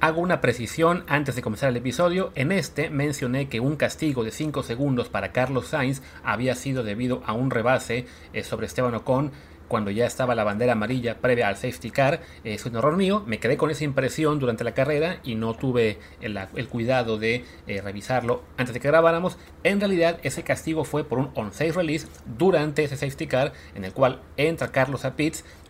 Hago una precisión antes de comenzar el episodio. En este mencioné que un castigo de 5 segundos para Carlos Sainz había sido debido a un rebase eh, sobre Esteban Ocon cuando ya estaba la bandera amarilla previa al safety car. Eh, es un error mío, me quedé con esa impresión durante la carrera y no tuve el, cuidado de eh, revisarlo antes de que grabáramos. En realidad ese castigo fue por un on-safe release durante ese safety car en el cual entra Carlos a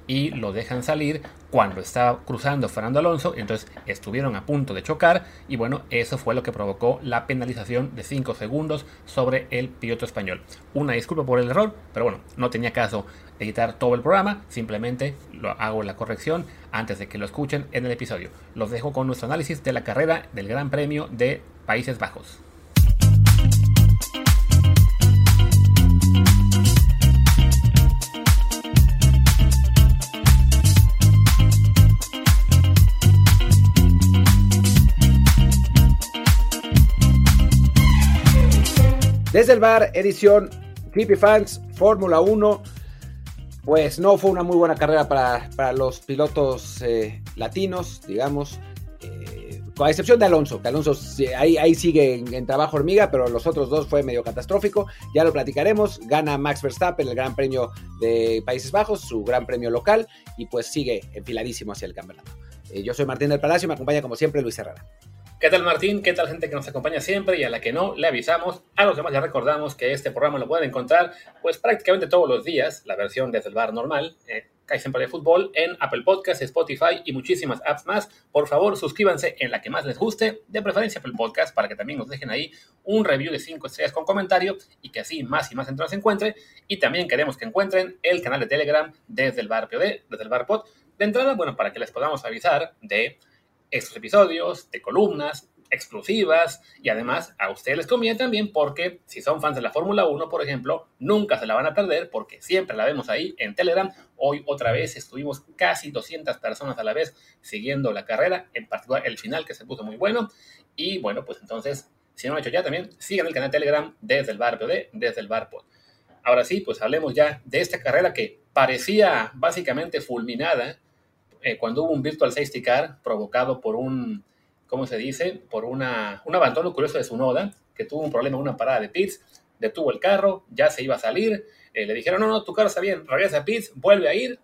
y lo dejan salir cuando estaba cruzando Fernando Alonso, entonces estuvieron a punto de chocar y bueno, eso fue lo que provocó la penalización de 5 segundos sobre el piloto español. Una disculpa por el error, pero bueno, no tenía caso editar todo el programa, simplemente lo hago la corrección antes de que lo escuchen en el episodio. Los dejo con nuestro análisis de la carrera del Gran Premio de Países Bajos. Desde el bar, edición Creepy Fans, Fórmula 1. Pues no fue una muy buena carrera para, los pilotos eh, latinos, digamos. Eh, con excepción de Alonso, que Alonso ahí, ahí sigue en, trabajo hormiga, pero los otros dos fue medio catastrófico. Ya lo platicaremos. Gana Max Verstappen el Gran Premio de Países Bajos, su Gran Premio local, y pues sigue enfiladísimo hacia el campeonato. Eh, yo soy Martín del Palacio, me acompaña como siempre Luis Herrera. ¿Qué tal Martín? ¿Qué tal gente que nos acompaña siempre y a la que no le avisamos? A los demás ya recordamos que este programa lo pueden encontrar pues prácticamente todos los días, la versión desde el bar normal, eh, hay siempre de fútbol, en Apple Podcasts, Spotify y muchísimas apps más. Por favor, suscríbanse en la que más les guste, de preferencia Apple Podcast, para que también nos dejen ahí un review de 5 estrellas con comentario y que así más y más gente nos encuentre. Y también queremos que encuentren el canal de Telegram desde el bar POD, desde el bar Pod. De entrada, bueno, para que les podamos avisar de estos episodios, de columnas exclusivas y además a ustedes les conviene también porque si son fans de la Fórmula 1, por ejemplo, nunca se la van a perder porque siempre la vemos ahí en Telegram. Hoy otra vez estuvimos casi 200 personas a la vez siguiendo la carrera, en particular el final que se puso muy bueno. Y bueno, pues entonces, si no lo han hecho ya también, sigan el canal de Telegram desde el bar POD, desde el bar. Ahora sí, pues hablemos ya de esta carrera que parecía básicamente fulminada eh, cuando hubo un virtual safety car provocado por un, ¿cómo se dice? Por una, un abandono curioso de su noda, que tuvo un problema en una parada de pits, detuvo el carro, ya se iba a salir, eh, le dijeron, no, no, tu carro está bien, regresa a pits, vuelve a ir,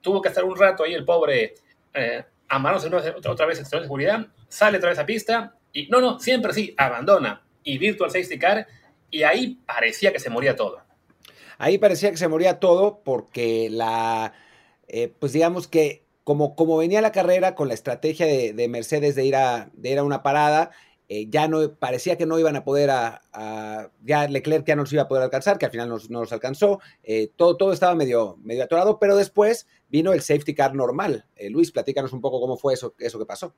tuvo que estar un rato ahí el pobre eh, amándose otra vez en de seguridad, sale otra vez a pista y no, no, siempre sí, abandona y virtual safety car y ahí parecía que se moría todo. Ahí parecía que se moría todo porque la, eh, pues digamos que como, como venía la carrera con la estrategia de, Mercedes de ir, a, de ir a una parada, eh, ya no parecía que no iban a poder a, ya Leclerc ya no los iba a poder alcanzar, que al final no, no los alcanzó, eh, todo, todo estaba medio, medio atorado, pero después vino el safety car normal. Eh, Luis, platícanos un poco cómo fue eso, eso que pasó.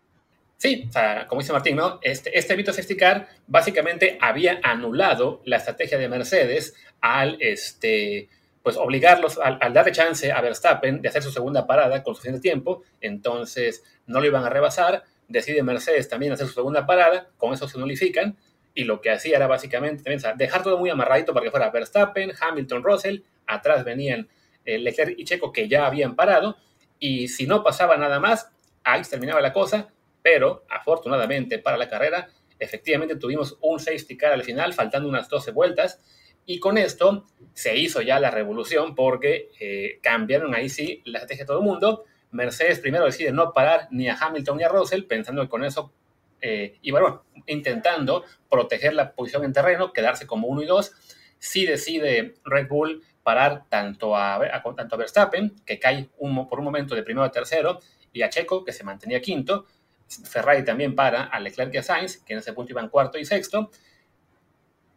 Sí, o sea, como dice Martín, ¿no? Este, este safety car básicamente había anulado la estrategia de Mercedes al, este, pues obligarlos al, darle chance a Verstappen de hacer su segunda parada con suficiente tiempo, entonces no lo iban a rebasar, decide Mercedes también hacer su segunda parada, con eso se nulifican, y lo que hacía era básicamente dejar todo muy amarradito para que fuera Verstappen, Hamilton, Russell, atrás venían eh, Leclerc y Checo que ya habían parado, y si no pasaba nada más, ahí terminaba la cosa, pero afortunadamente para la carrera, efectivamente tuvimos un safety car al final, faltando unas 12 vueltas, y con esto se hizo ya la revolución porque eh, cambiaron ahí sí la estrategia de todo el mundo. Mercedes primero decide no parar ni a Hamilton ni a Russell, pensando que con eso eh, y bueno, intentando proteger la posición en terreno, quedarse como uno y dos. Sí decide Red Bull parar tanto a, tanto a Verstappen, que cae por un momento de primero a tercero, y a Checo, que se mantenía quinto. Ferrari también para a Leclerc y a Sainz, que en ese punto iban cuarto y sexto.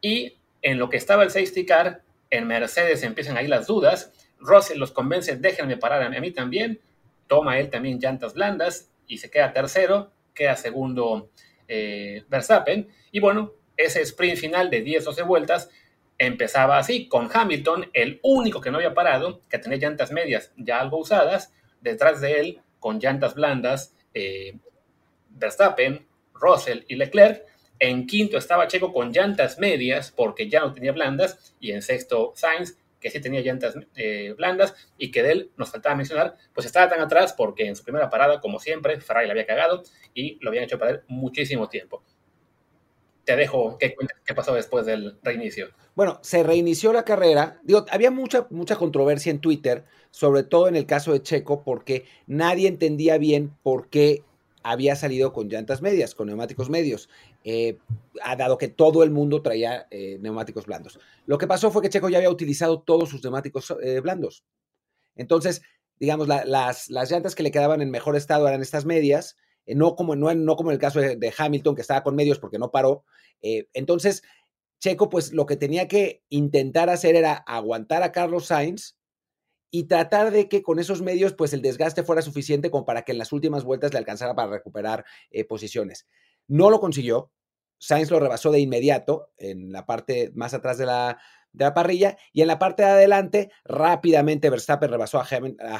Y en lo que estaba el safety car, en Mercedes empiezan ahí las dudas. Russell los convence, déjenme parar a mí también. Toma él también llantas blandas y se queda tercero, queda segundo eh, Verstappen. Y bueno, ese sprint final de 10-12 vueltas empezaba así, con Hamilton, el único que no había parado, que tenía llantas medias ya algo usadas, detrás de él, con llantas blandas, eh, Verstappen, Russell y Leclerc, en quinto estaba Checo con llantas medias porque ya no tenía blandas. Y en sexto Sainz, que sí tenía llantas eh, blandas y que de él nos faltaba mencionar, pues estaba tan atrás porque en su primera parada, como siempre, Ferrari le había cagado y lo habían hecho perder muchísimo tiempo. Te dejo qué pasó después del reinicio. Bueno, se reinició la carrera. Había mucha, mucha controversia en Twitter, sobre todo en el caso de Checo, porque nadie entendía bien por qué había salido con llantas medias, con neumáticos medios, eh, dado que todo el mundo traía eh, neumáticos blandos. Lo que pasó fue que Checo ya había utilizado todos sus neumáticos eh, blandos. Entonces, digamos, las, las, llantas que le quedaban en mejor estado eran estas medias, no, como, no, no como en el caso de, de, Hamilton, que estaba con medios porque no paró. entonces, Checo, pues lo que tenía que intentar hacer era aguantar a Carlos Sainz y tratar de que con esos medios, pues el desgaste fuera suficiente como para que en las últimas vueltas le alcanzara para recuperar eh, posiciones. No lo consiguió. Sainz lo rebasó de inmediato en la parte más atrás de la, de la parrilla y en la parte de adelante rápidamente Verstappen rebasó a,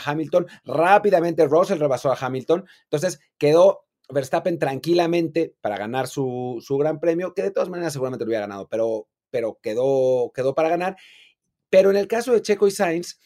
Hamilton, rápidamente Russell rebasó a Hamilton. Entonces quedó Verstappen tranquilamente para ganar su, su, gran premio, que de todas maneras seguramente lo hubiera ganado, pero, pero quedó, quedó para ganar. Pero en el caso de Checo y Sainz,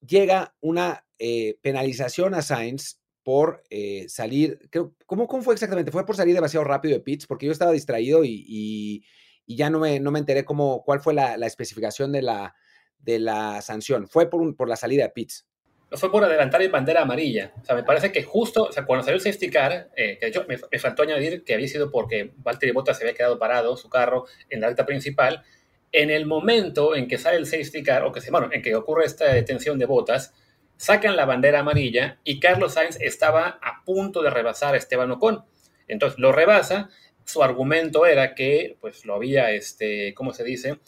llega una eh, penalización a Sainz por eh, salir, creo, ¿cómo, ¿cómo, fue exactamente? ¿Fue por salir demasiado rápido de pits? Porque yo estaba distraído y, ya no me, no me enteré cómo, cuál fue la, especificación de la, de la sanción. Fue por, un, por la salida de pits. No fue por adelantar en bandera amarilla. O sea, me parece que justo, o sea, cuando salió el safety car, eh, que hecho me, me, faltó añadir que había sido porque Valtteri Bottas se había quedado parado, su carro, en la alta principal, en el momento en que sale el safety car, o que se, bueno, en que ocurre esta detención de botas, sacan la bandera amarilla y Carlos Sainz estaba a punto de rebasar a Esteban Ocon. Entonces lo rebasa, su argumento era que, pues lo había, este, ¿cómo se dice?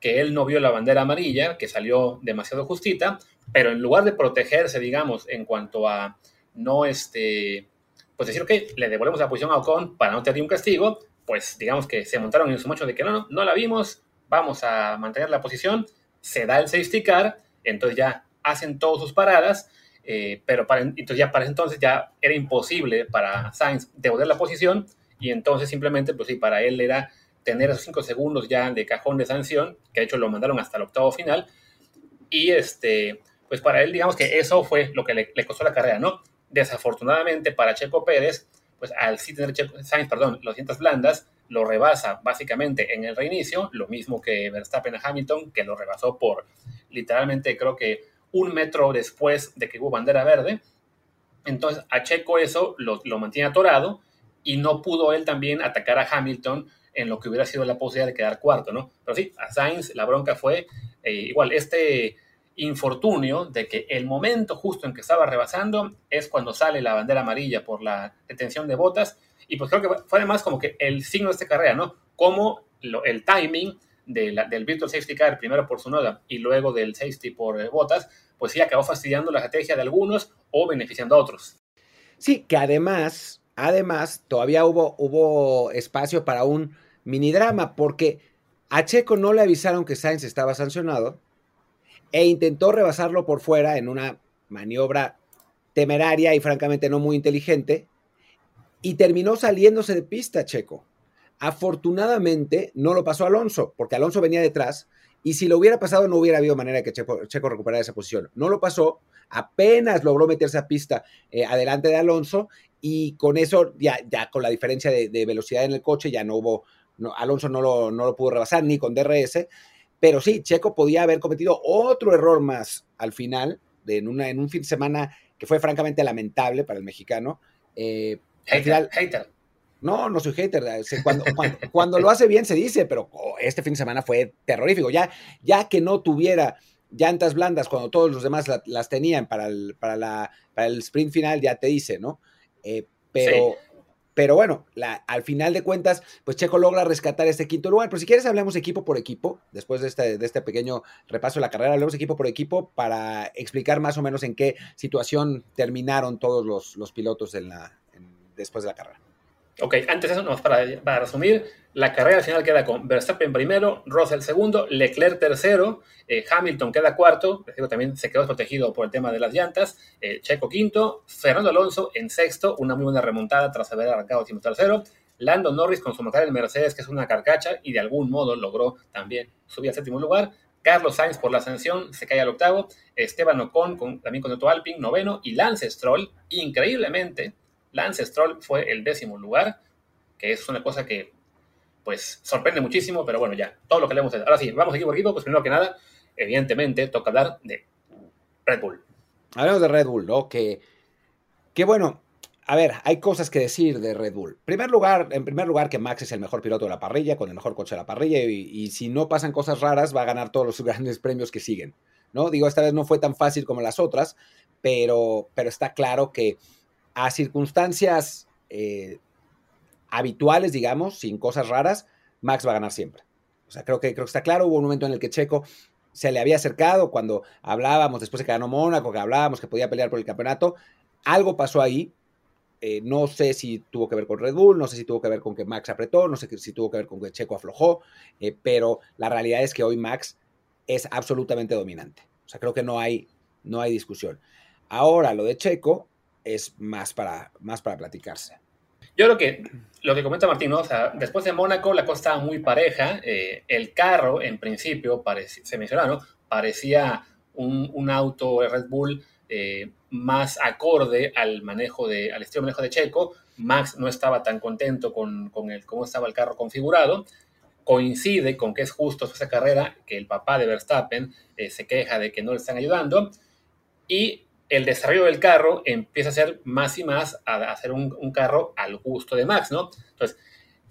Que él no vio la bandera amarilla, que salió demasiado justita, pero en lugar de protegerse, digamos, en cuanto a no, este, pues decir, ok, le devolvemos la posición a Ocon para no tener un castigo, pues digamos que se montaron en su macho de que no, no, no la vimos, vamos a mantener la posición, se da el safety car, entonces ya hacen todas sus paradas, eh, pero para, entonces ya para entonces ya era imposible para Sainz devolver la posición y entonces simplemente, pues sí, para él era tener esos cinco segundos ya de cajón de sanción, que de hecho lo mandaron hasta el octavo final, y este, pues para él digamos que eso fue lo que le, costó la carrera, ¿no? Desafortunadamente para Checo Pérez, pues al sí tener Checo, Sainz, perdón, los dientes blandas, lo rebasa básicamente en el reinicio, lo mismo que Verstappen a Hamilton, que lo rebasó por literalmente creo que un metro después de que hubo bandera verde. Entonces a Checo eso lo, mantiene atorado y no pudo él también atacar a Hamilton en lo que hubiera sido la posibilidad de quedar cuarto, ¿no? Pero sí, a Sainz la bronca fue eh, igual, este infortunio de que el momento justo en que estaba rebasando es cuando sale la bandera amarilla por la detención de botas y pues creo que fue además como que el signo de esta carrera, ¿no? Como el timing del Virtual Safety Car, primero por su noda y luego del safety por eh, botas, pues sí acabó fastidiando la estrategia de algunos o beneficiando a otros. Sí, que además, además, todavía hubo, hubo espacio para un mini drama, porque a Checo no le avisaron que Sainz estaba sancionado e intentó rebasarlo por fuera en una maniobra temeraria y francamente no muy inteligente, y terminó saliéndose de pista Checo. Afortunadamente no lo pasó Alonso, porque Alonso venía detrás y si lo hubiera pasado no hubiera habido manera que Checo, recuperara esa posición. No lo pasó, apenas logró meterse a pista eh, adelante de Alonso y con eso, ya, ya con la diferencia de, velocidad en el coche, ya no hubo, Alonso no lo, no lo pudo rebasar ni con DRS, pero sí, Checo podía haber cometido otro error más al final, de, en, una, en un fin de semana que fue francamente lamentable para el mexicano. Eh, Hater, No, no soy hater. Cuando, cuando, lo hace bien se dice, pero oh, este fin de semana fue terrorífico. Ya, ya que no tuviera llantas blandas cuando todos los demás las tenían para el, para, la, para el sprint final, ya te dice, ¿no? Eh, pero, pero bueno, al final de cuentas, pues Checo logra rescatar este quinto lugar. Pero si quieres, hablemos equipo por equipo, después de este, de este pequeño repaso de la carrera, hablemos equipo por equipo para explicar más o menos en qué situación terminaron todos los, los pilotos en la, después de la carrera. Ok, antes de eso, para, para resumir, la carrera al final queda con Verstappen primero, Russell segundo, Leclerc tercero, eh, Hamilton queda cuarto, también se quedó protegido por el tema de las llantas, eh, Checo quinto, Fernando Alonso en sexto, una muy buena remontada tras haber arrancado el tercero, Lando Norris con su McLaren Mercedes, que es una carcacha, y de algún modo logró también subir al séptimo lugar, Carlos Sainz por la sanción se cae al octavo, Esteban Ocon con, también con Otto Alpine noveno y Lance Stroll, increíblemente, Lance Stroll fue el décimo lugar, que es una cosa que pues sorprende muchísimo, pero bueno, ya, todo lo que le hemos Ahora sí, vamos equipo por equipo, pues primero que nada, evidentemente toca hablar de Red Bull. Hablamos de Red Bull, ¿no? Que, que bueno, a ver, hay cosas que decir de Red Bull. Primer lugar, en primer lugar, que Max es el mejor piloto de la parrilla, con el mejor coche de la parrilla, y, si no pasan cosas raras, va a ganar todos los grandes premios que siguen. ¿no? Digo, esta vez no fue tan fácil como las otras, pero, pero está claro que a circunstancias eh, habituales, digamos, sin cosas raras, Max va a ganar siempre. O sea, creo que, creo que está claro. Hubo un momento en el que Checo se le había acercado cuando hablábamos, después de que ganó Mónaco, que hablábamos que podía pelear por el campeonato. Algo pasó ahí. Eh, no sé si tuvo que ver con Red Bull, no sé si tuvo que ver con que Max apretó, no sé si tuvo que ver con que Checo aflojó, eh, pero la realidad es que hoy Max es absolutamente dominante. O sea, creo que no hay, no hay discusión. Ahora, lo de Checo es más para, más para platicarse. Yo creo que lo que comenta Martín, ¿no? o sea, después de Mónaco la cosa estaba muy pareja. Eh, el carro, en principio, se mencionaba, ¿no? Parecía un, un auto Red Bull eh, más acorde al manejo de, al estilo de manejo de Checo. Max no estaba tan contento con, con el, cómo estaba el carro configurado. Coincide con que es justo esa carrera que el papá de Verstappen eh, se queja de que no le están ayudando. Y el desarrollo del carro empieza a ser más y más a hacer un, carro al gusto de Max, ¿no? Entonces,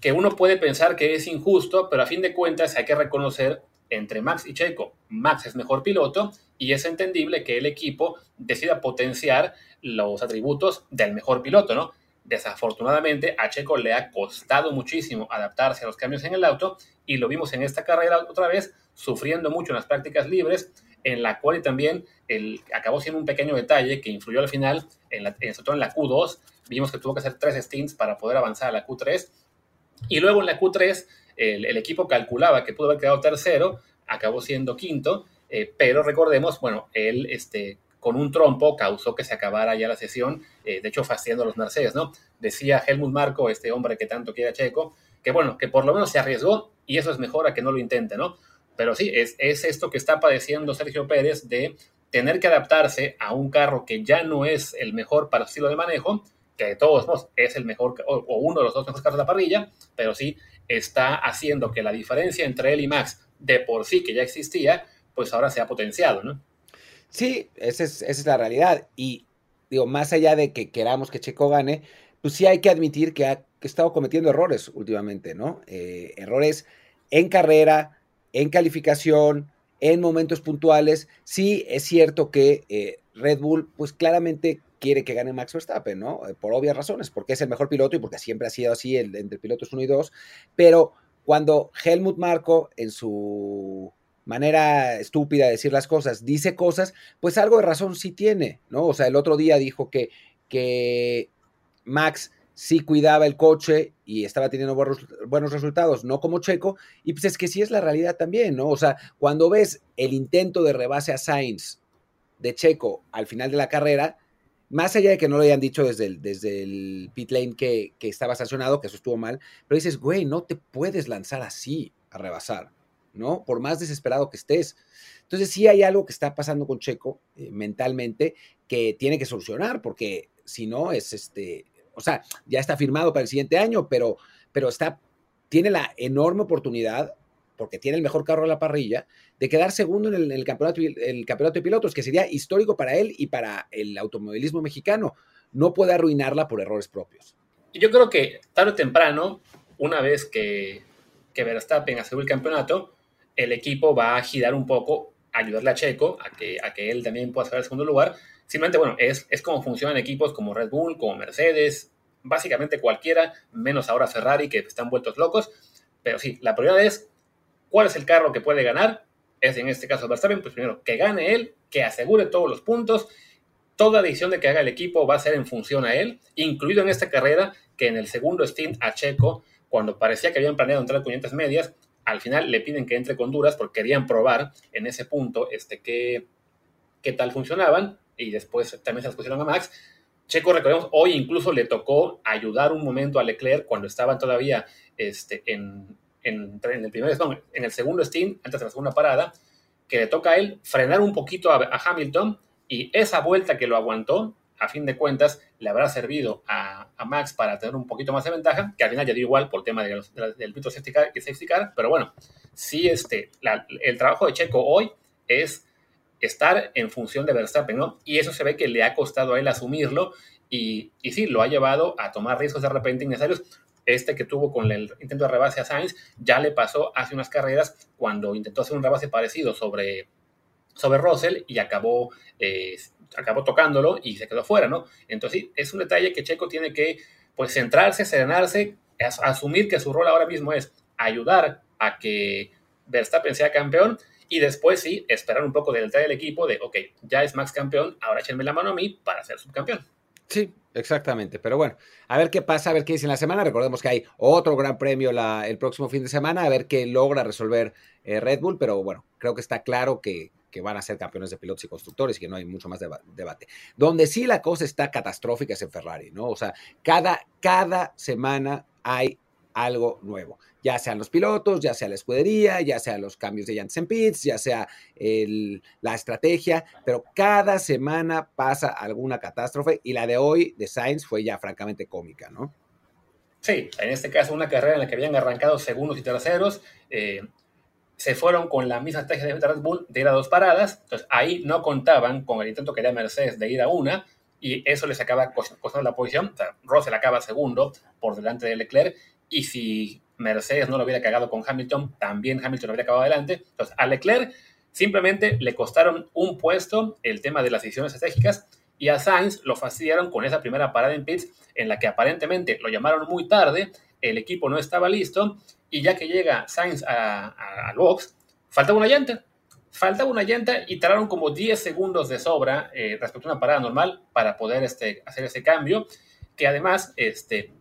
que uno puede pensar que es injusto, pero a fin de cuentas hay que reconocer entre Max y Checo, Max es mejor piloto y es entendible que el equipo decida potenciar los atributos del mejor piloto, ¿no? Desafortunadamente a Checo le ha costado muchísimo adaptarse a los cambios en el auto y lo vimos en esta carrera otra vez, sufriendo mucho en las prácticas libres, en la cual también el, acabó siendo un pequeño detalle que influyó al final, en la, sobre todo en la Q2, vimos que tuvo que hacer tres stints para poder avanzar a la Q3, y luego en la Q3 el, equipo calculaba que pudo haber quedado tercero, acabó siendo quinto, eh, pero recordemos, bueno, él este, con un trompo causó que se acabara ya la sesión, eh, de hecho fastidiando a los Mercedes, ¿no? Decía Helmut Marco, este hombre que tanto quiere a Checo, que bueno, que por lo menos se arriesgó y eso es mejor a que no lo intente, ¿no? Pero sí, es, es esto que está padeciendo Sergio Pérez de tener que adaptarse a un carro que ya no es el mejor para su estilo de manejo, que de todos modos es el mejor o, uno de los dos mejores carros de la parrilla, pero sí está haciendo que la diferencia entre él y Max de por sí que ya existía, pues ahora se ha potenciado, ¿no? Sí, esa es, esa es la realidad. Y digo, más allá de que queramos que Checo gane, pues sí hay que admitir que ha estado cometiendo errores últimamente, ¿no? Eh, errores en carrera, en calificación, en momentos puntuales. Sí, es cierto que eh, Red Bull, pues claramente quiere que gane Max Verstappen, ¿no? Eh, por obvias razones, porque es el mejor piloto y porque siempre ha sido así entre pilotos 1 y 2. Pero cuando Helmut Marco, en su manera estúpida de decir las cosas, dice cosas, pues algo de razón sí tiene, ¿no? O sea, el otro día dijo que, que Max sí cuidaba el coche y estaba teniendo buenos, resultados, no como Checo, y pues es que sí es la realidad también, ¿no? O sea, cuando ves el intento de rebase a Sainz de Checo al final de la carrera, más allá de que no lo hayan dicho desde el, desde el pit lane que, que estaba sancionado, que eso estuvo mal, pero dices, güey, no te puedes lanzar así a rebasar, ¿no? Por más desesperado que estés. Entonces sí hay algo que está pasando con Checo eh, mentalmente que tiene que solucionar, porque si no es este, o sea, ya está firmado para el siguiente año, pero, pero está, tiene la enorme oportunidad, porque tiene el mejor carro de la parrilla, de quedar segundo en el, campeonato, el campeonato de pilotos, que sería histórico para él y para el automovilismo mexicano. No puede arruinarla por errores propios. Yo creo que tarde o temprano, una vez que, que Verstappen asegure el campeonato, el equipo va a girar un poco, ayudarle a Checo a que, a que él también pueda sacar el segundo lugar Simplemente, bueno, es, es como funcionan equipos como Red Bull, como Mercedes, básicamente cualquiera, menos ahora Ferrari, que están vueltos locos. Pero sí, la prioridad es cuál es el carro que puede ganar. Es en este caso Verstappen, pues primero que gane él, que asegure todos los puntos. Toda decisión de que haga el equipo va a ser en función a él, incluido en esta carrera, que en el segundo stint a Checo, cuando parecía que habían planeado entrar con 500 medias, al final le piden que entre con duras porque querían probar en ese punto este, qué, qué tal funcionaban y después también se las pusieron a Max. Checo, recordemos, hoy incluso le tocó ayudar un momento a Leclerc cuando estaban todavía este, en, en, el primer, en el segundo stint, antes de la segunda parada, que le toca a él frenar un poquito a, Hamilton y esa vuelta que lo aguantó, a fin de cuentas, le habrá servido a, Max para tener un poquito más de ventaja, que al final ya dio igual por tema del pito safety car, safety car, pero bueno, sí este, el trabajo de Checo hoy es estar en función de Verstappen, ¿no? Y eso se ve que le ha costado a él asumirlo y, y sí, lo ha llevado a tomar riesgos de repente innecesarios. Este que tuvo con el intento de rebase a Sainz ya le pasó hace unas carreras cuando intentó hacer un rebase parecido sobre, sobre Russell y acabó, eh, acabó tocándolo y se quedó fuera, ¿no? Entonces sí, es un detalle que Checo tiene que pues centrarse, serenarse, asumir que su rol ahora mismo es ayudar a que Verstappen sea campeón y después sí, esperar un poco del del equipo de, ok, ya es Max campeón, ahora échenme la mano a mí para ser subcampeón. Sí, exactamente. Pero bueno, a ver qué pasa, a ver qué dice en la semana. Recordemos que hay otro gran premio el próximo fin de semana, a ver qué logra resolver eh, Red Bull. Pero bueno, creo que está claro que, van a ser campeones de pilotos y constructores y que no hay mucho más debate. Donde sí la cosa está catastrófica es en Ferrari, ¿no? O sea, cada, cada semana hay algo nuevo ya sean los pilotos, ya sea la escudería, ya sea los cambios de llantas en pits, ya sea la estrategia, pero cada semana pasa alguna catástrofe y la de hoy de Sainz fue ya francamente cómica, ¿no? Sí, en este caso una carrera en la que habían arrancado segundos y terceros, eh, se fueron con la misma estrategia de Red Bull de ir a dos paradas, entonces ahí no contaban con el intento que haría Mercedes de ir a una, y eso les acaba costando la posición, o sea, Russell acaba segundo por delante de Leclerc, y si Mercedes no lo hubiera cagado con Hamilton, también Hamilton lo hubiera acabado adelante. Entonces, a Leclerc simplemente le costaron un puesto el tema de las decisiones estratégicas y a Sainz lo fastidiaron con esa primera parada en pits en la que aparentemente lo llamaron muy tarde, el equipo no estaba listo y ya que llega Sainz al box, faltaba una llanta. Faltaba una llanta y tardaron como 10 segundos de sobra eh, respecto a una parada normal para poder este, hacer ese cambio, que además este,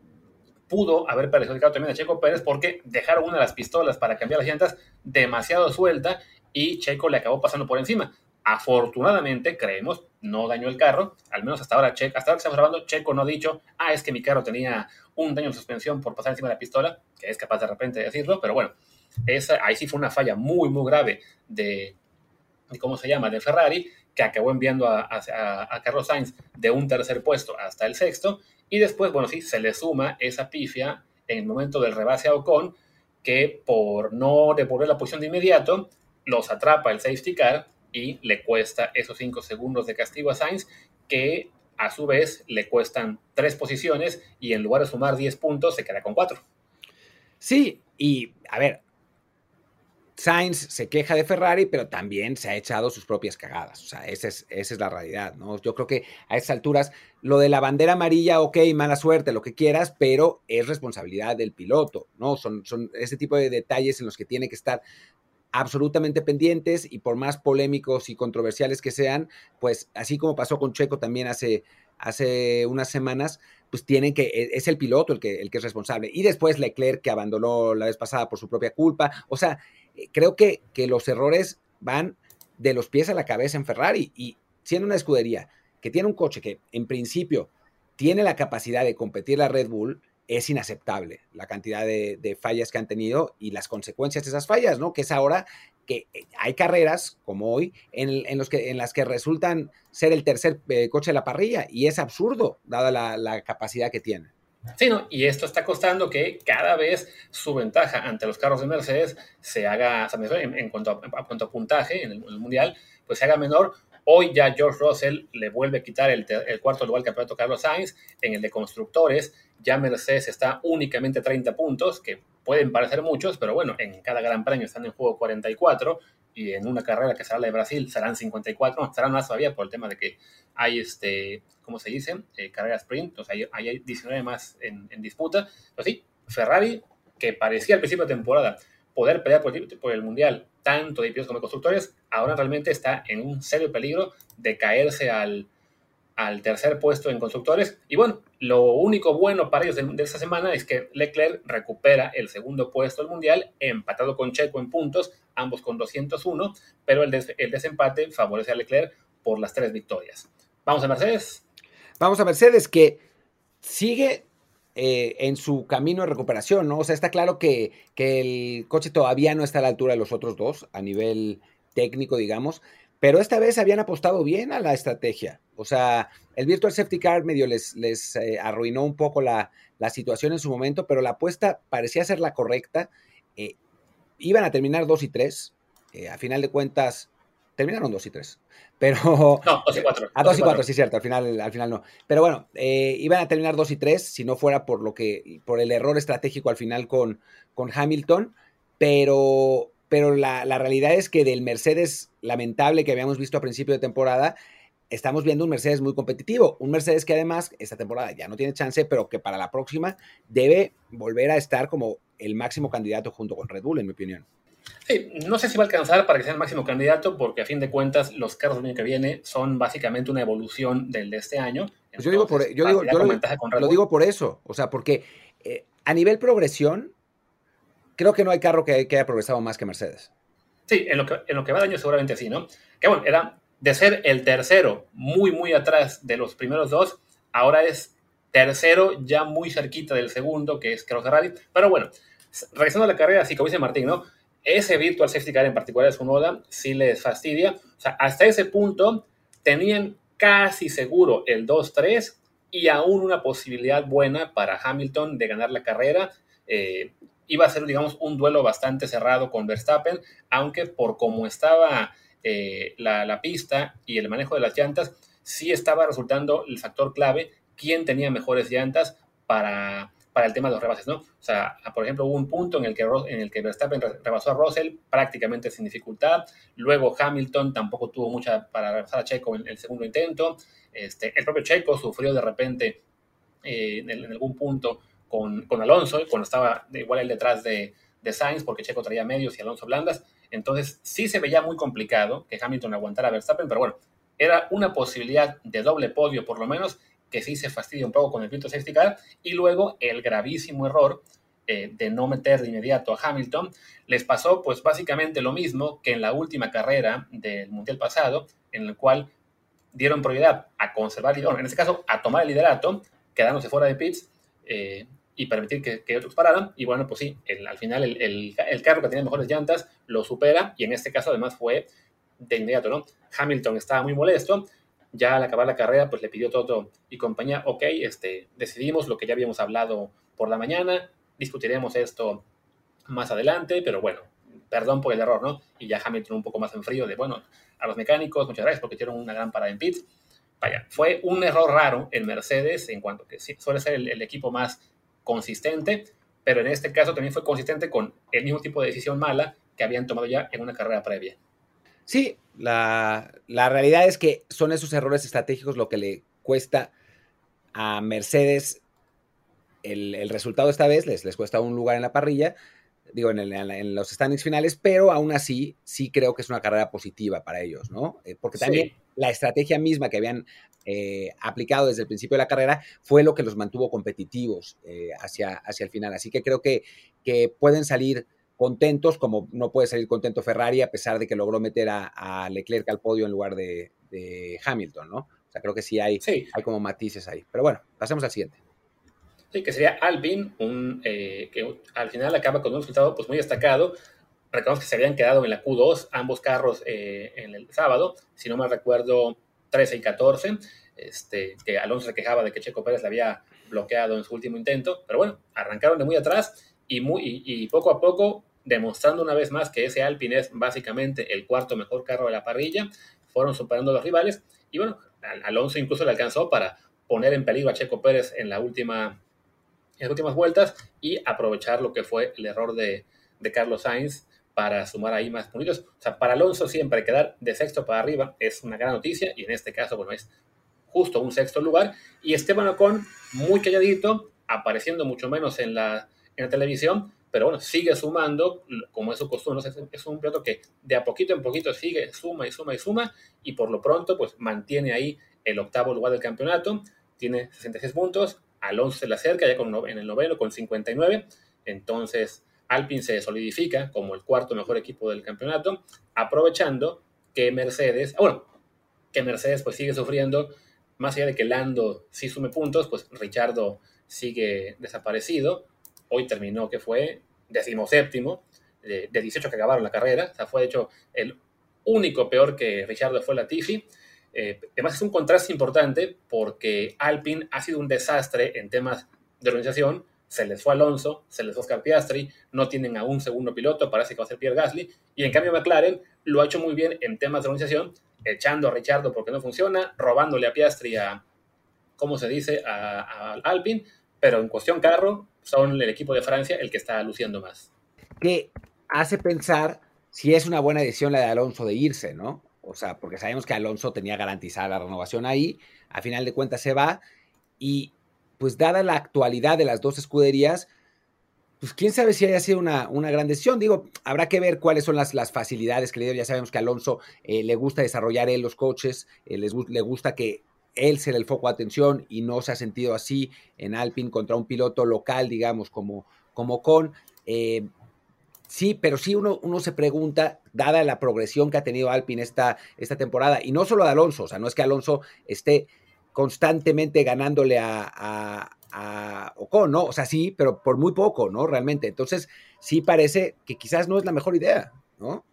pudo haber perjudicado también a Checo Pérez porque dejaron una de las pistolas para cambiar las llantas demasiado suelta y Checo le acabó pasando por encima. Afortunadamente, creemos, no dañó el carro, al menos hasta ahora, Checo, hasta ahora que estamos grabando, Checo no ha dicho, ah, es que mi carro tenía un daño de suspensión por pasar encima de la pistola, que es capaz de repente de decirlo, pero bueno, esa, ahí sí fue una falla muy, muy grave de, ¿cómo se llama?, de Ferrari, que acabó enviando a Carlos Sainz de un tercer puesto hasta el sexto, y después, bueno, sí, se le suma esa pifia en el momento del rebase a Ocon, que por no devolver la posición de inmediato, los atrapa el safety car y le cuesta esos 5 segundos de castigo a Sainz, que a su vez le cuestan 3 posiciones y en lugar de sumar 10 puntos se queda con 4. Sí, y a ver, Sainz se queja de Ferrari, pero también se ha echado sus propias cagadas. O sea, esa es, esa es la realidad, ¿no? Yo creo que a estas alturas, lo de la bandera amarilla, ok, mala suerte, lo que quieras, pero es responsabilidad del piloto, ¿no? Son, son ese tipo de detalles en los que tiene que estar absolutamente pendientes y por más polémicos y controversiales que sean, pues así como pasó con Checo también hace, hace unas semanas, pues tienen que, e, es el piloto el que, el que es responsable. Y después Leclerc que abandonó la vez pasada por su propia culpa. O sea, creo que, que los errores van de los pies a la cabeza en Ferrari y siendo una escudería que tiene un coche que en principio tiene la capacidad de competir la Red Bull, es inaceptable la cantidad de, fallas que han tenido y las consecuencias de esas fallas, ¿no? Que es ahora que eh, hay carreras como hoy en, los que, en las que resultan ser el tercer eh, coche de la parrilla y es absurdo dada la, la capacidad que tiene. Sí, y esto está costando que cada vez su ventaja ante los carros de Mercedes se haga, en, cuanto, a, cuanto a puntaje en el, mundial, pues se haga menor. Hoy ya George Russell le vuelve a quitar el, cuarto lugar que campeonato Carlos Sainz. En el de constructores, ya Mercedes está únicamente 30 puntos, que pueden parecer muchos, pero bueno, en cada gran premio están en juego 44 y en una carrera que será la de Brasil serán 54, no, serán más todavía por el tema de que hay, este, ¿cómo se dice? Eh, carrera sprint, sea, hay, hay 19 más en, disputa. Pero sí, Ferrari, que parecía al principio de temporada poder pelear por, el Mundial, tanto de pilotos como de constructores, ahora realmente está en un serio peligro de caerse al, al tercer puesto en constructores. Y bueno, lo único bueno para ellos de, esta semana es que Leclerc recupera el segundo puesto del Mundial, empatado con Checo en puntos, ambos con 201, pero el desempate favorece a Leclerc por las tres victorias. Vamos a Mercedes. Vamos a Mercedes, que sigue eh, en su camino de recuperación, ¿no? O sea, está claro que, que el coche todavía no está a la altura de los otros dos a nivel técnico, digamos, pero esta vez habían apostado bien a la estrategia. O sea, el Virtual Safety Car medio les, les eh, arruinó un poco la, la, situación en su momento, pero la apuesta parecía ser la correcta. Eh, iban a terminar 2 y 3. Eh, a final de cuentas, terminaron 2 y 3. Pero. No, 2 y 4. A 2 y 4, sí, cierto. Al final, al final no. Pero bueno, iban a terminar 2 y 3 si no fuera por lo que. por el error estratégico al final con, con Hamilton. Pero pero la, realidad es que del Mercedes lamentable que habíamos visto a principio de temporada, estamos viendo un Mercedes muy competitivo, un Mercedes que además esta temporada ya no tiene chance, pero que para la próxima debe volver a estar como el máximo candidato junto con Red Bull, en mi opinión. Sí, no sé si va a alcanzar para que sea el máximo candidato, porque a fin de cuentas los carros del año que viene son básicamente una evolución del de este año. Pues yo digo, por, yo digo, yo lo, digo por eso, o sea, porque eh, a nivel progresión, creo que no hay carro que, haya progresado más que Mercedes. Sí, en lo que, en lo que va de año seguramente sí, ¿no? Que bueno, era de ser el tercero muy, muy atrás de los primeros dos, ahora es tercero ya muy cerquita del segundo, que es Carlos Ferrari. Pero bueno, regresando a la carrera, así como dice Martín, ¿no? Ese Virtual Safety Car en particular su moda sí les fastidia. O sea, hasta ese punto tenían casi seguro el 2-3 y aún una posibilidad buena para Hamilton de ganar la carrera. Eh, iba a ser, digamos, un duelo bastante cerrado con Verstappen, aunque por cómo estaba eh, la, pista y el manejo de las llantas, sí estaba resultando el factor clave quién tenía mejores llantas para, para el tema de los rebases, ¿no? O sea, por ejemplo, hubo un punto en el que, en el que Verstappen rebasó a Russell prácticamente sin dificultad, luego Hamilton tampoco tuvo mucha para rebasar a Checo en el segundo intento, este, el propio Checo sufrió de repente eh, en, algún punto con, con Alonso, cuando estaba igual él detrás de, de Sainz, porque Checo traía medios y Alonso blandas. Entonces sí se veía muy complicado que Hamilton aguantara a Verstappen, pero bueno, era una posibilidad de doble podio por lo menos, que sí se fastidia un poco con el Virtual Safety Car, y luego el gravísimo error eh, de no meter de inmediato a Hamilton, les pasó pues básicamente lo mismo que en la última carrera del Mundial pasado, en el cual dieron prioridad a conservar, en este caso a tomar el liderato, quedándose fuera de pits, eh, y permitir que, otros pararan. Y bueno, pues sí, al final el, carro que tenía mejores llantas lo supera y en este caso además fue de inmediato, ¿no? Hamilton estaba muy molesto, ya al acabar la carrera pues le pidió todo y compañía, ok, este, decidimos lo que ya habíamos hablado por la mañana, discutiremos esto más adelante, pero bueno, perdón por el error, ¿no? Y ya Hamilton un poco más en frío de, bueno, a los mecánicos, muchas gracias porque hicieron una gran parada en pits. Vaya, fue un error raro en Mercedes en cuanto que suele ser el equipo más consistente, pero en este caso también fue consistente con el mismo tipo de decisión mala que habían tomado ya en una carrera previa. Sí, la, realidad es que son esos errores estratégicos lo que le cuesta a Mercedes el, resultado esta vez, les, les cuesta un lugar en la parrilla, digo, en, los standings finales, pero aún así sí creo que es una carrera positiva para ellos, ¿no? Eh, porque también la estrategia misma que habían eh, aplicado desde el principio de la carrera fue lo que los mantuvo competitivos eh, hacia, hacia el final. Así que creo que, que pueden salir contentos, como no puede salir contento Ferrari a pesar de que logró meter a, Leclerc al podio en lugar de, Hamilton, ¿no? O sea, creo que sí hay, hay como matices ahí. Pero bueno, pasemos al siguiente. Sí, que sería Alvin, un, eh, que al final acaba con un resultado pues, muy destacado. Recordemos que se habían quedado en la Q2 ambos carros eh, en el sábado, si no me recuerdo, 13 y 14. Este, que Alonso se quejaba de que Checo Pérez le había bloqueado en su último intento, pero bueno, arrancaron de muy atrás y, muy, y, poco a poco demostrando una vez más que ese Alpine es básicamente el cuarto mejor carro de la parrilla, fueron superando los rivales y bueno, Alonso incluso le alcanzó para poner en peligro a Checo Pérez en las últimas vueltas y aprovechar lo que fue el error de, Carlos Sainz para sumar ahí más puntos. O sea, para Alonso siempre quedar de sexto para arriba es una gran noticia y en este caso, bueno, es justo un sexto lugar. Y Esteban Ocon, muy calladito, apareciendo mucho menos en la, en la televisión, pero bueno, sigue sumando, como es su costumbre, es, un piloto que de a poquito en poquito sigue, suma y suma y suma, y por lo pronto, pues mantiene ahí el octavo lugar del campeonato, tiene 66 puntos, Alonso se le acerca ya con, en el noveno con 59. Entonces Alpine se solidifica como el cuarto mejor equipo del campeonato, aprovechando que Mercedes, ah, bueno, que Mercedes pues sigue sufriendo, más allá de que Lando sí sume puntos, pues Richardo sigue desaparecido. Hoy terminó que fue decimoséptimo de, de 18 que acabaron la carrera, o sea, fue de hecho el único peor que Richard fue Latifi. Eh, además es un contraste importante porque Alpine ha sido un desastre en temas de organización. Se les fue Alonso, se les fue Oscar Piastri, no tienen a un segundo piloto, parece que va a ser Pierre Gasly. Y en cambio McLaren lo ha hecho muy bien en temas de organización, echando a Richardo porque no funciona, robándole a Piastri a, ¿cómo se dice?, a Alpine. Pero en cuestión carro, son el equipo de Francia el que está luciendo más. Que hace pensar si es una buena decisión la de Alonso de irse, ¿no? O sea, porque sabemos que Alonso tenía garantizada la renovación ahí, a final de cuentas se va y pues dada la actualidad de las dos escuderías, pues quién sabe si haya sido una, una gran decisión. Digo, habrá que ver cuáles son las, las facilidades que le dio. Ya sabemos que a Alonso eh, le gusta desarrollar él los coches, eh, le gusta que él sea el foco de atención y no se ha sentido así en Alpine contra un piloto local, digamos, como, como con. Eh, Sí, pero sí uno, uno se pregunta, dada la progresión que ha tenido Alpine esta, esta temporada, y no solo de Alonso, o sea, no es que Alonso esté constantemente ganándole a, a, Ocon, ¿no? O sea, sí, pero por muy poco, ¿no? Realmente. Entonces, sí parece que quizás no es la mejor idea, ¿no?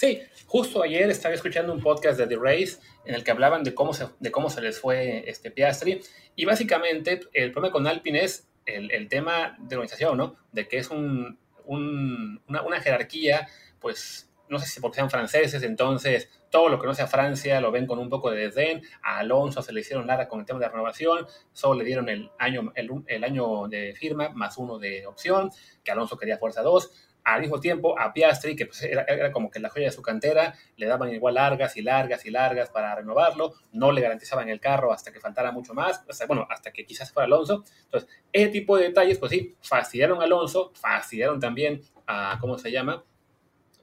Sí, justo ayer estaba escuchando un podcast de The Race en el que hablaban de cómo se, de cómo se les fue este Piastri, y básicamente el problema con Alpine es el, el tema de organización, ¿no? De que es un una, jerarquía, pues no sé si porque sean franceses, entonces todo lo que no sea Francia lo ven con un poco de desdén. A Alonso se le hicieron nada con el tema de renovación, solo le dieron el año, el, año de firma más uno de opción, que Alonso quería fuerza 2. Al mismo tiempo, a Piastri, que pues era, como que la joya de su cantera, le daban igual largas y largas y largas para renovarlo, no le garantizaban el carro hasta que faltara mucho más, bueno, hasta que quizás fuera Alonso. Entonces, ese tipo de detalles, pues sí, fastidiaron a Alonso, fastidiaron también a, ¿cómo se llama?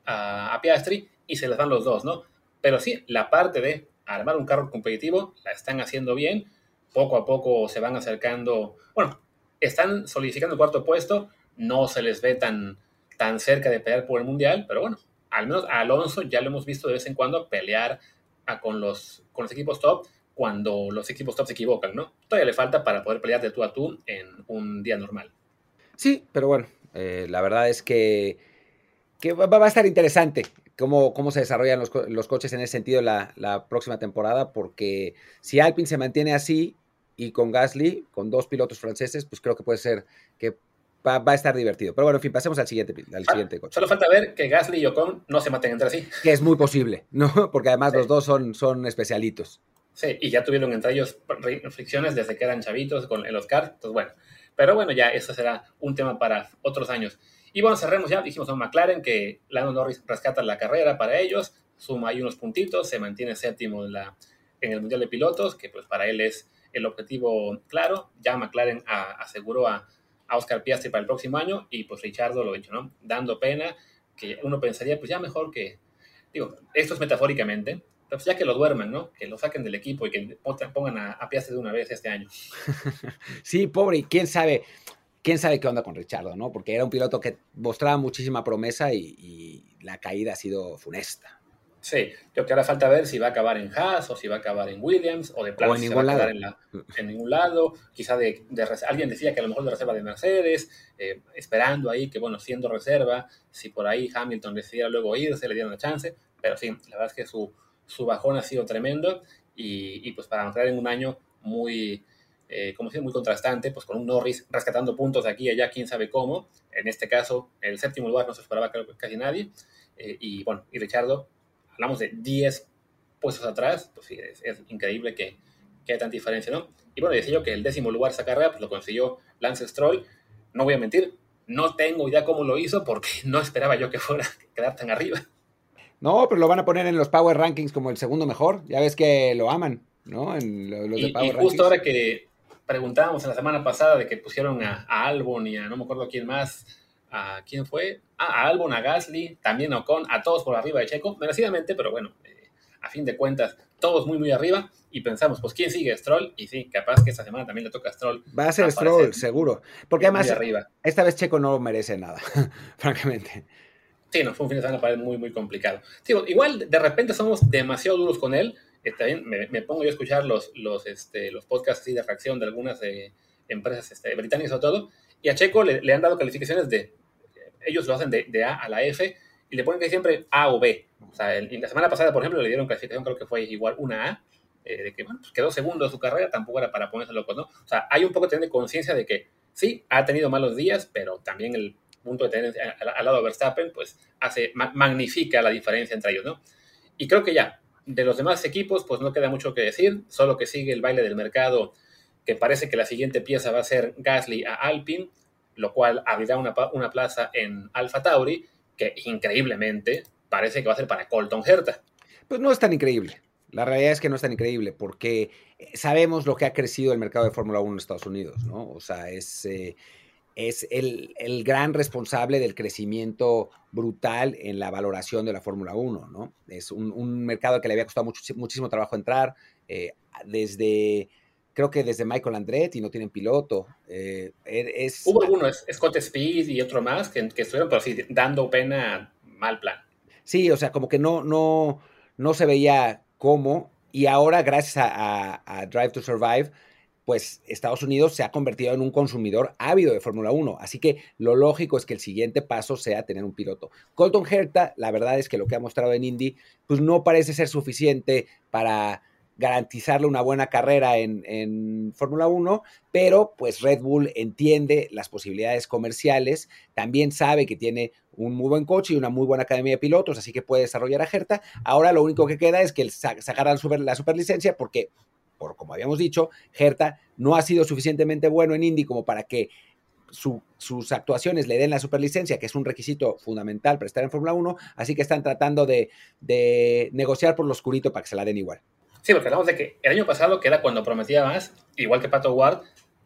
A, a Piastri y se les dan los dos, ¿no? Pero sí, la parte de armar un carro competitivo la están haciendo bien, poco a poco se van acercando, bueno, están solidificando el cuarto puesto, no se les ve tan tan cerca de pelear por el Mundial, pero bueno, al menos a Alonso ya lo hemos visto de vez en cuando pelear a, con, los, con los equipos top cuando los equipos top se equivocan, ¿no? Todavía le falta para poder pelear de tú a tú en un día normal. Sí, pero bueno, eh, la verdad es que, que va, a estar interesante cómo, cómo se desarrollan los, los coches en ese sentido la, la, próxima temporada, porque si Alpine se mantiene así y con Gasly, con dos pilotos franceses, pues creo que puede ser que va, a estar divertido. Pero bueno, en fin, pasemos al siguiente, al ah, siguiente coche. Solo falta ver que Gasly y Ocon no se maten entre sí. Que es muy posible, ¿no? Porque además los dos son, son especialitos. Sí, y ya tuvieron entre ellos fricciones desde que eran chavitos con, los karts. Entonces, bueno. Pero bueno, ya eso será un tema para otros años. Y bueno, cerremos ya. Dijimos a McLaren que Lando Norris rescata la carrera para ellos, suma ahí unos puntitos, se mantiene séptimo en, la, en el Mundial de Pilotos, que pues para él es el objetivo claro. Ya McLaren aseguró a, a Oscar Piastri para el próximo año y pues Richardo lo ha hecho, ¿no? Dando pena que uno pensaría, pues ya mejor que, digo, esto es metafóricamente, pues ya que lo duerman, ¿no? Que lo saquen del equipo y que pongan a, Piastri de una vez este año. sí, pobre, y quién sabe, quién sabe qué onda con Richardo, ¿no? Porque era un piloto que mostraba muchísima promesa y la caída ha sido funesta. Sí, creo que ahora falta ver si va a acabar en Haas o si va a acabar en Williams o de plano en, ningún lado. En, ningún lado. Quizá de, alguien decía que a lo mejor de reserva de Mercedes, eh, esperando ahí que, bueno, siendo reserva, si por ahí Hamilton decidiera luego irse, le dieron la chance. Pero sí, la verdad es que su, su bajón ha sido tremendo y, pues para entrar en un año muy, eh, como si muy contrastante, pues con un Norris rescatando puntos de aquí y allá, quién sabe cómo. En este caso, el séptimo lugar no se esperaba casi nadie. Eh, y bueno, y Richardo hablamos de 10 puestos atrás, pues sí, es, increíble que, que, haya tanta diferencia, ¿no? Y bueno, decía yo que el décimo lugar esa carrera, pues lo consiguió Lance Stroll. No voy a mentir, no tengo idea cómo lo hizo porque no esperaba yo que fuera a quedar tan arriba. No, pero lo van a poner en los Power Rankings como el segundo mejor. Ya ves que lo aman, ¿no? En los de Power y justo ahora que preguntábamos en la semana pasada de que pusieron a, a Albon y a no me acuerdo quién más a quién fue, a Albon, a Gasly, también a Ocon, a todos por arriba de Checo, merecidamente, pero bueno, eh, a fin de cuentas, todos muy, muy arriba, y pensamos, pues, ¿quién sigue? Stroll, y sí, capaz que esta semana también le toca a Stroll. Va a ser Stroll, seguro, porque además, esta vez Checo no merece nada, francamente. Sí, no, fue un fin de semana para él muy, muy complicado. Digo, igual de repente somos demasiado duros con él, también me, pongo yo a escuchar los, los, este, los podcasts así de reacción de algunas eh, empresas este, británicas o todo, y a Checo le, han dado calificaciones de, ellos lo hacen de, A a la F, y le ponen que siempre A o B. O sea, la semana pasada, por ejemplo, le dieron clasificación, creo que fue igual una A, eh, de que, bueno, pues quedó segundo de su carrera, tampoco era para ponerse locos, ¿no? O sea, hay un poco de conciencia de que sí, ha tenido malos días, pero también el punto de tener al, lado de Verstappen, pues hace, magnifica la diferencia entre ellos, ¿no? Y creo que ya, de los demás equipos, pues no queda mucho que decir, solo que sigue el baile del mercado, que parece que la siguiente pieza va a ser Gasly a Alpine, lo cual abrirá una, una plaza en Alfa Tauri, que increíblemente parece que va a ser para Colton Herta. Pues no es tan increíble. La realidad es que no es tan increíble porque sabemos lo que ha crecido el mercado de Fórmula 1 en Estados Unidos, ¿no? O sea, es, eh, es el, gran responsable del crecimiento brutal en la valoración de la Fórmula 1, ¿no? Es un, mercado que le había costado muchísimo trabajo entrar, eh, desde, creo que desde Michael Andretti no tienen piloto. Eh, e, Hubo algunos, Scott Speed y otro más, que, estuvieron, pero sí, dando pena, mal plan. Sí, o sea, como que no, no, no se veía cómo, y ahora gracias a Drive to Survive, pues Estados Unidos se ha convertido en un consumidor ávido de Fórmula 1. Así que lo lógico es que el siguiente paso sea tener un piloto. Colton Herta, la verdad es que lo que ha mostrado en Indy, pues no parece ser suficiente para garantizarle una buena carrera en, Fórmula 1, pero pues Red Bull entiende las posibilidades comerciales, también sabe que tiene un muy buen coche y una muy buena academia de pilotos, así que puede desarrollar a Herta. Ahora lo único que queda es que sacara la, super, la superlicencia porque por como habíamos dicho, Herta no ha sido suficientemente bueno en Indy como para que sus actuaciones le den la superlicencia, que es un requisito fundamental para estar en Fórmula 1, así que están tratando de, negociar por lo oscurito para que se la den igual. Sí, porque hablamos de que el año pasado, que era cuando prometía más, igual que Pato Ward,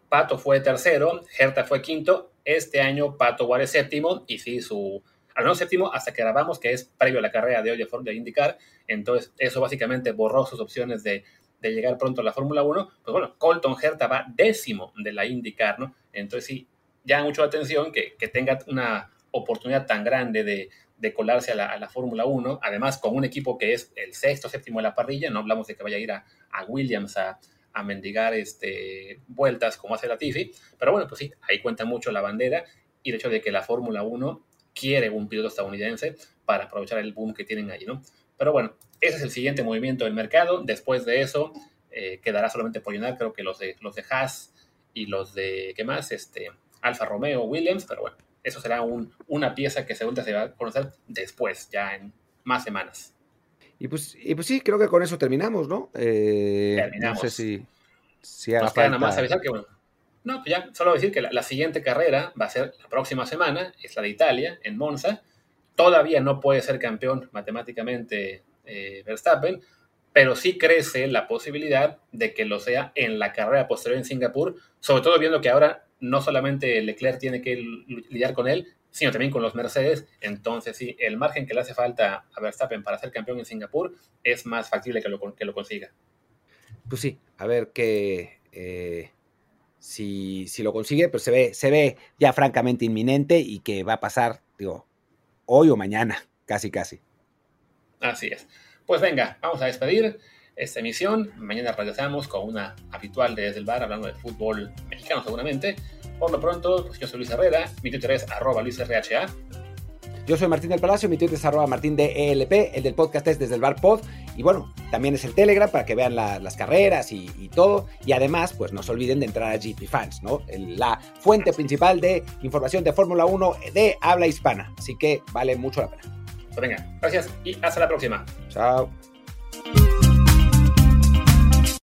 Pato fue tercero, Herta fue quinto, este año Pato Ward es séptimo, y sí, su, al menos séptimo hasta que grabamos, que es previo a la carrera de hoy de indicar, entonces eso básicamente borró sus opciones de de llegar pronto a la Fórmula 1, pues bueno, Colton Herta va décimo de la IndyCar, ¿no? Entonces sí, llama mucho la atención que, tenga una oportunidad tan grande de, colarse a la, Fórmula 1, además con un equipo que es el sexto, séptimo de la parrilla, no hablamos de que vaya a ir a, Williams a, mendigar este, vueltas como hace la Tiffy, pero bueno, pues sí, ahí cuenta mucho la bandera y el hecho de que la Fórmula 1 quiere un piloto estadounidense para aprovechar el boom que tienen ahí, ¿no? Pero bueno, ese es el siguiente movimiento del mercado. Después de eso, eh, quedará solamente por llenar, creo que los de, los de Haas y los de, ¿qué más? Este, Alfa Romeo, Williams, pero bueno, eso será un, una pieza que según se va a conocer después, ya en más semanas. Y pues, y pues sí, creo que con eso terminamos, ¿no? Eh, terminamos. No sé si, si Nos queda nada más avisar que, bueno, no, pues ya solo decir que la, la, siguiente carrera va a ser la próxima semana, es la de Italia, en Monza, Todavía no puede ser campeón matemáticamente eh, Verstappen, pero sí crece la posibilidad de que lo sea en la carrera posterior en Singapur, sobre todo viendo que ahora no solamente Leclerc tiene que lidiar con él, sino también con los Mercedes. Entonces, sí, el margen que le hace falta a Verstappen para ser campeón en Singapur es más factible que lo, que lo consiga. Pues sí, a ver qué. Eh, si, si, lo consigue, pues se ve, se ve ya francamente inminente y que va a pasar, digo, hoy o mañana, casi casi. Así es. Pues venga, vamos a despedir esta emisión. Mañana regresamos con una habitual de Desde el Bar, hablando de fútbol mexicano seguramente. Por lo pronto, pues yo soy Luis Herrera, mi Twitter es arroba luisrha. Yo soy Martín del Palacio, mi Twitter es arroba martín de ELP, el del podcast es desde el bar pod, y bueno, también es el Telegram para que vean las carreras y, todo, y además, pues no se olviden de entrar a GP Fans, ¿no? la fuente principal de información de Fórmula 1 de habla hispana, así que vale mucho la pena. Pues venga, gracias y hasta la próxima. Chao.